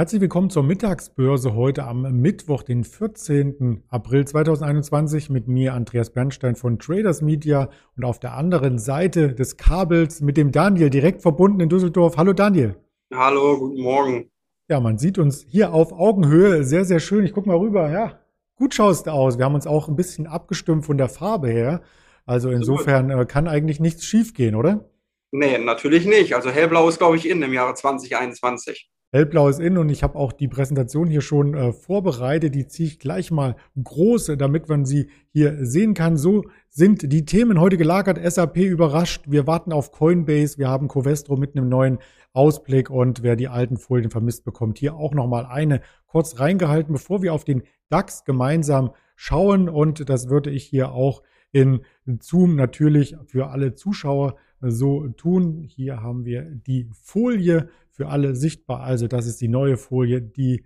Herzlich willkommen zur Mittagsbörse heute am Mittwoch, den 14. April 2021 mit mir Andreas Bernstein von Traders Media und auf der anderen Seite des Kabels mit dem Daniel direkt verbunden in Düsseldorf. Hallo Daniel. Hallo, guten Morgen. Ja, man sieht uns hier auf Augenhöhe. Sehr, sehr schön. Ich gucke mal rüber. Ja, gut schaust du aus. Wir haben uns auch ein bisschen abgestimmt von der Farbe her. Also insofern äh, kann eigentlich nichts schiefgehen, oder? Nee, natürlich nicht. Also hellblau ist, glaube ich, in im Jahre 2021. Hellblau ist in und ich habe auch die Präsentation hier schon äh, vorbereitet. Die ziehe ich gleich mal groß, damit man sie hier sehen kann. So sind die Themen heute gelagert. SAP überrascht. Wir warten auf Coinbase. Wir haben Covestro mit einem neuen Ausblick und wer die alten Folien vermisst, bekommt hier auch nochmal eine kurz reingehalten, bevor wir auf den DAX gemeinsam schauen. Und das würde ich hier auch in Zoom natürlich für alle Zuschauer so tun. Hier haben wir die Folie für alle sichtbar. Also das ist die neue Folie, die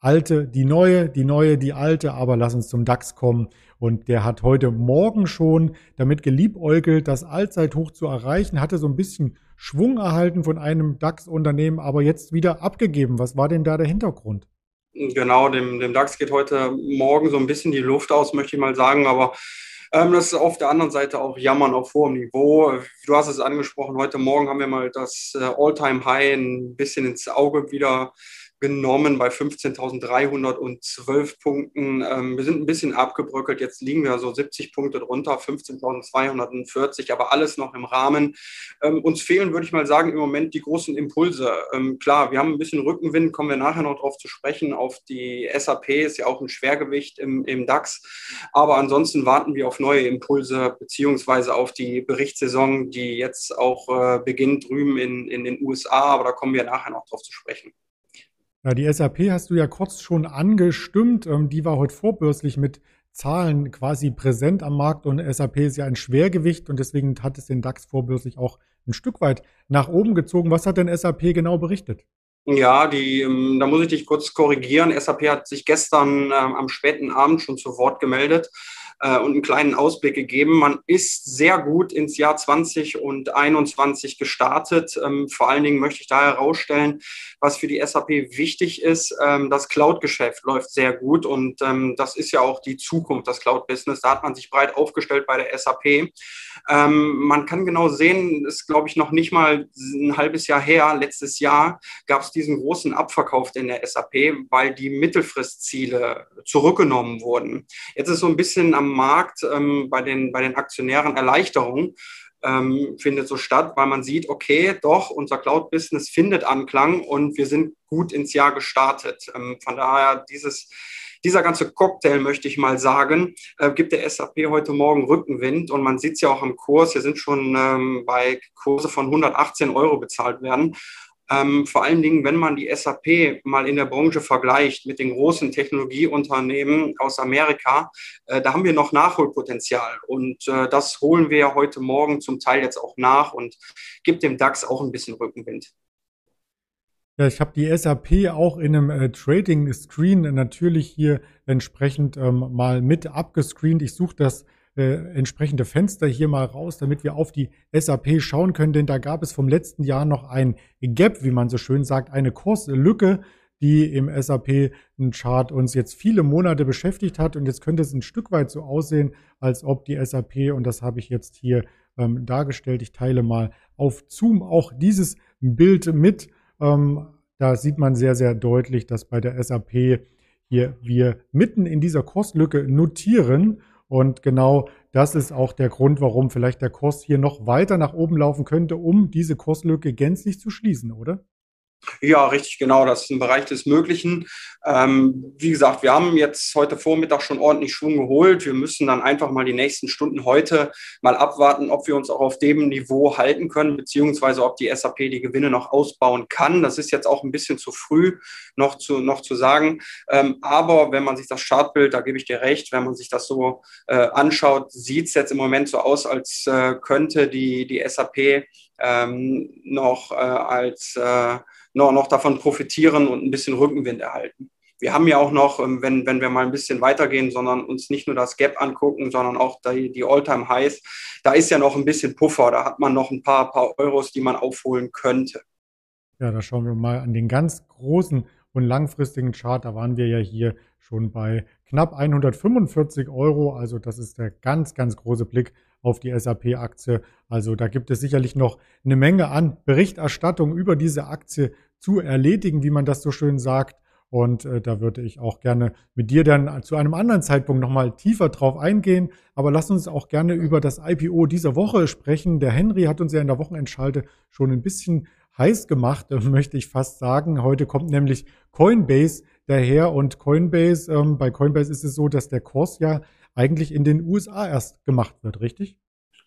alte, die neue, die neue, die alte. Aber lass uns zum DAX kommen. Und der hat heute Morgen schon damit geliebäugelt, das Allzeithoch zu erreichen, hatte so ein bisschen Schwung erhalten von einem DAX-Unternehmen, aber jetzt wieder abgegeben. Was war denn da der Hintergrund? Genau, dem, dem DAX geht heute Morgen so ein bisschen die Luft aus, möchte ich mal sagen. Aber das ist auf der anderen Seite auch Jammern auf hohem Niveau. Du hast es angesprochen, heute Morgen haben wir mal das äh, All-Time-High ein bisschen ins Auge wieder genommen bei 15.312 Punkten. Ähm, wir sind ein bisschen abgebröckelt. Jetzt liegen wir so 70 Punkte drunter, 15.240, aber alles noch im Rahmen. Ähm, uns fehlen, würde ich mal sagen, im Moment die großen Impulse. Ähm, klar, wir haben ein bisschen Rückenwind, kommen wir nachher noch darauf zu sprechen. Auf die SAP ist ja auch ein Schwergewicht im, im DAX. Aber ansonsten warten wir auf neue Impulse beziehungsweise auf die Berichtssaison, die jetzt auch äh, beginnt drüben in, in den USA. Aber da kommen wir nachher noch drauf zu sprechen. Ja, die SAP hast du ja kurz schon angestimmt. Ähm, die war heute vorbörslich mit Zahlen quasi präsent am Markt und SAP ist ja ein Schwergewicht und deswegen hat es den DAX vorbörslich auch ein Stück weit nach oben gezogen. Was hat denn SAP genau berichtet? Ja, die, ähm, da muss ich dich kurz korrigieren. SAP hat sich gestern ähm, am späten Abend schon zu Wort gemeldet äh, und einen kleinen Ausblick gegeben. Man ist sehr gut ins Jahr 20 und 21 gestartet. Ähm, vor allen Dingen möchte ich da herausstellen, was für die SAP wichtig ist. Ähm, das Cloud-Geschäft läuft sehr gut und ähm, das ist ja auch die Zukunft, das Cloud-Business. Da hat man sich breit aufgestellt bei der SAP. Ähm, man kann genau sehen, ist glaube ich noch nicht mal ein halbes Jahr her, letztes Jahr gab es diesen großen Abverkauf in der SAP, weil die Mittelfristziele zurückgenommen wurden. Jetzt ist so ein bisschen am Markt ähm, bei, den, bei den Aktionären Erleichterung ähm, findet so statt, weil man sieht, okay, doch, unser Cloud-Business findet Anklang und wir sind gut ins Jahr gestartet. Ähm, von daher dieses dieser ganze Cocktail, möchte ich mal sagen, äh, gibt der SAP heute Morgen Rückenwind und man sieht es ja auch am Kurs. Wir sind schon ähm, bei Kurse von 118 Euro bezahlt werden. Ähm, vor allen Dingen, wenn man die SAP mal in der Branche vergleicht mit den großen Technologieunternehmen aus Amerika, äh, da haben wir noch Nachholpotenzial. Und äh, das holen wir heute Morgen zum Teil jetzt auch nach und gibt dem DAX auch ein bisschen Rückenwind. Ja, ich habe die SAP auch in einem äh, Trading-Screen natürlich hier entsprechend ähm, mal mit abgescreent. Ich suche das äh, entsprechende Fenster hier mal raus, damit wir auf die SAP schauen können, denn da gab es vom letzten Jahr noch ein Gap, wie man so schön sagt, eine Kurslücke, die im SAP-Chart uns jetzt viele Monate beschäftigt hat. Und jetzt könnte es ein Stück weit so aussehen, als ob die SAP, und das habe ich jetzt hier ähm, dargestellt, ich teile mal auf Zoom auch dieses Bild mit. Ähm, da sieht man sehr, sehr deutlich, dass bei der SAP hier wir mitten in dieser Kurslücke notieren und genau das ist auch der Grund, warum vielleicht der Kurs hier noch weiter nach oben laufen könnte, um diese Kurslücke gänzlich zu schließen, oder? Ja, richtig, genau. Das ist ein Bereich des Möglichen. Ähm, wie gesagt, wir haben jetzt heute Vormittag schon ordentlich Schwung geholt. Wir müssen dann einfach mal die nächsten Stunden heute mal abwarten, ob wir uns auch auf dem Niveau halten können, beziehungsweise ob die SAP die Gewinne noch ausbauen kann. Das ist jetzt auch ein bisschen zu früh noch zu, noch zu sagen. Ähm, aber wenn man sich das Chartbild, da gebe ich dir recht, wenn man sich das so äh, anschaut, sieht es jetzt im Moment so aus, als äh, könnte die, die SAP ähm, noch äh, als äh, noch, noch davon profitieren und ein bisschen Rückenwind erhalten. Wir haben ja auch noch, ähm, wenn, wenn wir mal ein bisschen weitergehen, sondern uns nicht nur das Gap angucken, sondern auch die, die All-Time-Highs, da ist ja noch ein bisschen Puffer, da hat man noch ein paar, paar Euros, die man aufholen könnte. Ja, da schauen wir mal an den ganz großen und langfristigen Chart, da waren wir ja hier schon bei knapp 145 Euro. Also das ist der ganz, ganz große Blick auf die SAP-Aktie. Also da gibt es sicherlich noch eine Menge an Berichterstattung über diese Aktie zu erledigen, wie man das so schön sagt. Und äh, da würde ich auch gerne mit dir dann zu einem anderen Zeitpunkt nochmal tiefer drauf eingehen. Aber lass uns auch gerne über das IPO dieser Woche sprechen. Der Henry hat uns ja in der Wochenendschalte schon ein bisschen heiß gemacht, möchte ich fast sagen. Heute kommt nämlich Coinbase daher und Coinbase, ähm, bei Coinbase ist es so, dass der Kurs ja eigentlich in den USA erst gemacht wird, richtig?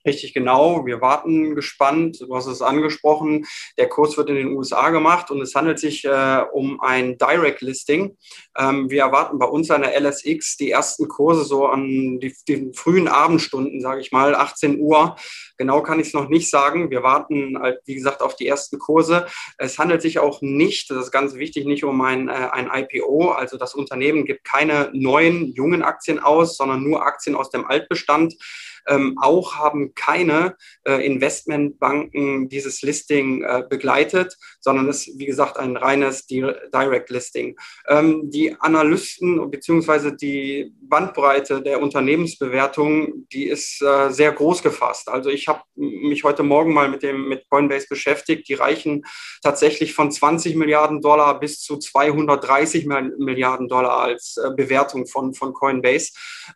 Richtig genau. Wir warten gespannt. Du hast es angesprochen. Der Kurs wird in den USA gemacht und es handelt sich äh, um ein Direct Listing. Ähm, wir erwarten bei uns an der LSX die ersten Kurse so an die, den frühen Abendstunden, sage ich mal, 18 Uhr. Genau kann ich es noch nicht sagen. Wir warten, halt, wie gesagt, auf die ersten Kurse. Es handelt sich auch nicht, das ist ganz wichtig, nicht um ein, äh, ein IPO. Also das Unternehmen gibt keine neuen, jungen Aktien aus, sondern nur Aktien aus dem Altbestand. Ähm, auch haben keine äh, Investmentbanken dieses Listing äh, begleitet, sondern es ist, wie gesagt, ein reines Direct Listing. Ähm, die Analysten bzw. die Bandbreite der Unternehmensbewertung, die ist äh, sehr groß gefasst. Also ich habe mich heute Morgen mal mit dem mit Coinbase beschäftigt. Die reichen tatsächlich von 20 Milliarden Dollar bis zu 230 Milliarden Dollar als äh, Bewertung von, von Coinbase.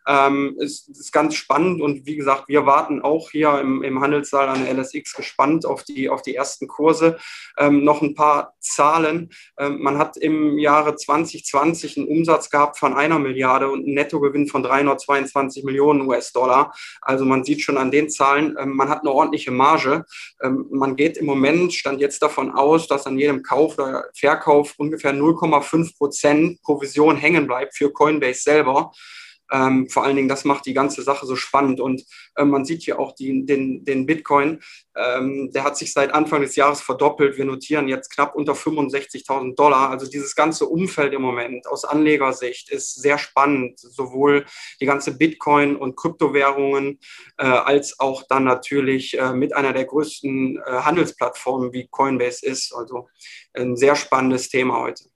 Ähm, ist, ist ganz spannend und wie gesagt, wir warten auch hier im, im Handelssaal an der LSX gespannt auf die, auf die ersten Kurse. Ähm, noch ein paar Zahlen. Ähm, man hat im Jahre 2020 einen Umsatz gehabt von einer Milliarde und einen Nettogewinn von 322 Millionen US-Dollar. Also man sieht schon an den Zahlen, ähm, man hat eine ordentliche Marge. Ähm, man geht im Moment, stand jetzt davon aus, dass an jedem Kauf oder Verkauf ungefähr 0,5 Prozent Provision hängen bleibt für Coinbase selber. Ähm, vor allen Dingen, das macht die ganze Sache so spannend. Und äh, man sieht hier auch die, den, den Bitcoin, ähm, der hat sich seit Anfang des Jahres verdoppelt. Wir notieren jetzt knapp unter 65.000 Dollar. Also dieses ganze Umfeld im Moment aus Anlegersicht ist sehr spannend. Sowohl die ganze Bitcoin- und Kryptowährungen äh, als auch dann natürlich äh, mit einer der größten äh, Handelsplattformen wie Coinbase ist. Also ein sehr spannendes Thema heute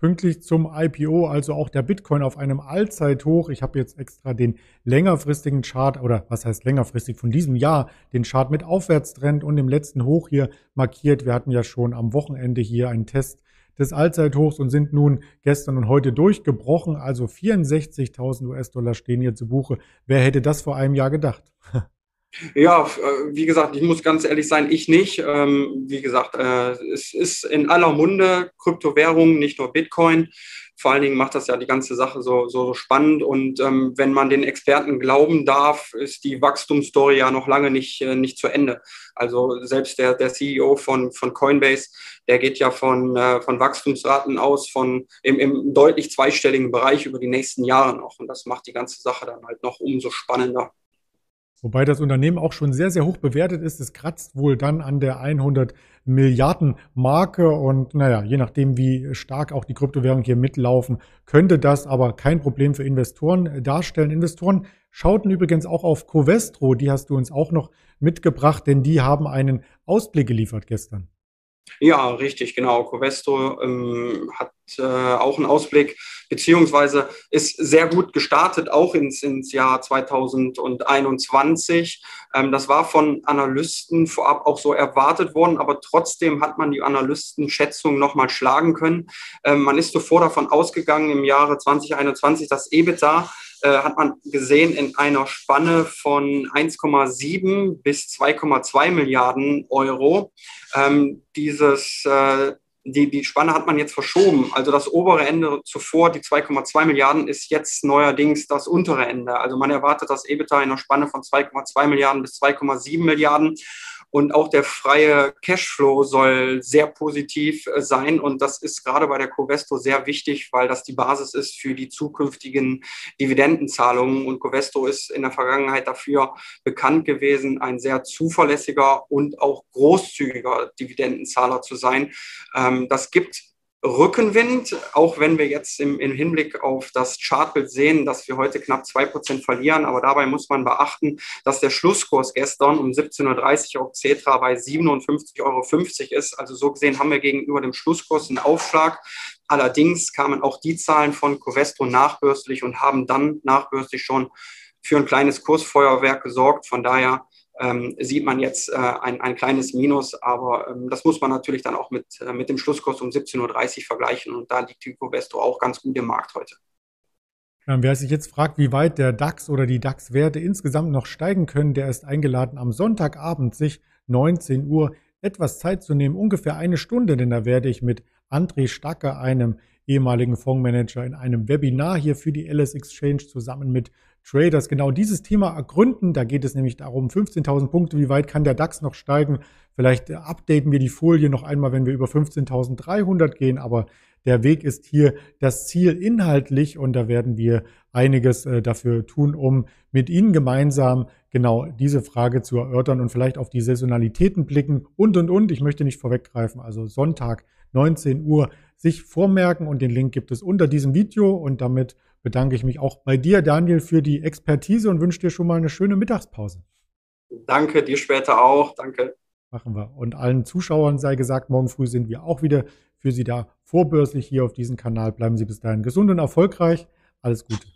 pünktlich zum IPO, also auch der Bitcoin auf einem Allzeithoch. Ich habe jetzt extra den längerfristigen Chart oder was heißt längerfristig von diesem Jahr, den Chart mit Aufwärtstrend und dem letzten Hoch hier markiert. Wir hatten ja schon am Wochenende hier einen Test des Allzeithochs und sind nun gestern und heute durchgebrochen. Also 64.000 US-Dollar stehen hier zu Buche. Wer hätte das vor einem Jahr gedacht? Ja, äh, wie gesagt, ich muss ganz ehrlich sein, ich nicht. Ähm, wie gesagt, äh, es ist in aller Munde Kryptowährungen, nicht nur Bitcoin. Vor allen Dingen macht das ja die ganze Sache so, so, spannend. Und ähm, wenn man den Experten glauben darf, ist die Wachstumsstory ja noch lange nicht, äh, nicht zu Ende. Also selbst der, der CEO von, von Coinbase, der geht ja von, von Wachstumsraten aus von im, im deutlich zweistelligen Bereich über die nächsten Jahre noch. Und das macht die ganze Sache dann halt noch umso spannender. Wobei das Unternehmen auch schon sehr, sehr hoch bewertet ist. Es kratzt wohl dann an der 100 Milliarden Marke und naja, je nachdem, wie stark auch die Kryptowährungen hier mitlaufen, könnte das aber kein Problem für Investoren darstellen. Investoren schauten übrigens auch auf Covestro, die hast du uns auch noch mitgebracht, denn die haben einen Ausblick geliefert gestern. Ja, richtig, genau. Covesto ähm, hat äh, auch einen Ausblick, beziehungsweise ist sehr gut gestartet, auch ins, ins Jahr 2021. Ähm, das war von Analysten vorab auch so erwartet worden, aber trotzdem hat man die Analystenschätzung nochmal schlagen können. Ähm, man ist zuvor davon ausgegangen, im Jahre 2021 das EBITDA hat man gesehen in einer Spanne von 1,7 bis 2,2 Milliarden Euro. Ähm, dieses äh, die, die Spanne hat man jetzt verschoben. Also das obere Ende zuvor, die 2,2 Milliarden, ist jetzt neuerdings das untere Ende. Also man erwartet das EBITDA in einer Spanne von 2,2 Milliarden bis 2,7 Milliarden. Und auch der freie Cashflow soll sehr positiv äh, sein. Und das ist gerade bei der Covesto sehr wichtig, weil das die Basis ist für die zukünftigen Dividendenzahlungen. Und Covesto ist in der Vergangenheit dafür bekannt gewesen, ein sehr zuverlässiger und auch großzügiger Dividendenzahler zu sein. Ähm, das gibt Rückenwind, auch wenn wir jetzt im, im Hinblick auf das Chartbild sehen, dass wir heute knapp zwei Prozent verlieren. Aber dabei muss man beachten, dass der Schlusskurs gestern um 17.30 Uhr Cetra bei 57,50 Euro ist. Also so gesehen haben wir gegenüber dem Schlusskurs einen Aufschlag Allerdings kamen auch die Zahlen von Covestro nachbörslich und haben dann nachbörslich schon für ein kleines Kursfeuerwerk gesorgt. Von daher ähm, sieht man jetzt äh, ein, ein kleines Minus, aber ähm, das muss man natürlich dann auch mit, äh, mit dem Schlusskurs um 17.30 Uhr vergleichen und da liegt die Covestro auch ganz gut im Markt heute. Wer sich jetzt fragt, wie weit der DAX oder die DAX-Werte insgesamt noch steigen können, der ist eingeladen, am Sonntagabend sich 19 Uhr etwas Zeit zu nehmen, ungefähr eine Stunde, denn da werde ich mit André Stacke, einem ehemaligen Fondsmanager, in einem Webinar hier für die LS Exchange zusammen mit Traders genau dieses Thema ergründen. Da geht es nämlich darum, 15.000 Punkte, wie weit kann der DAX noch steigen? Vielleicht updaten wir die Folie noch einmal, wenn wir über 15.300 gehen, aber der Weg ist hier das Ziel inhaltlich und da werden wir einiges äh, dafür tun, um mit Ihnen gemeinsam genau diese Frage zu erörtern und vielleicht auf die Saisonalitäten blicken und, und, und. Ich möchte nicht vorweggreifen, also Sonntag 19 Uhr sich vormerken und den Link gibt es unter diesem Video und damit bedanke ich mich auch bei dir, Daniel, für die Expertise und wünsche dir schon mal eine schöne Mittagspause. Danke, dir später auch. Danke. Machen wir. Und allen Zuschauern sei gesagt, morgen früh sind wir auch wieder für Sie da vorbörslich hier auf diesem Kanal. Bleiben Sie bis dahin gesund und erfolgreich. Alles Gute.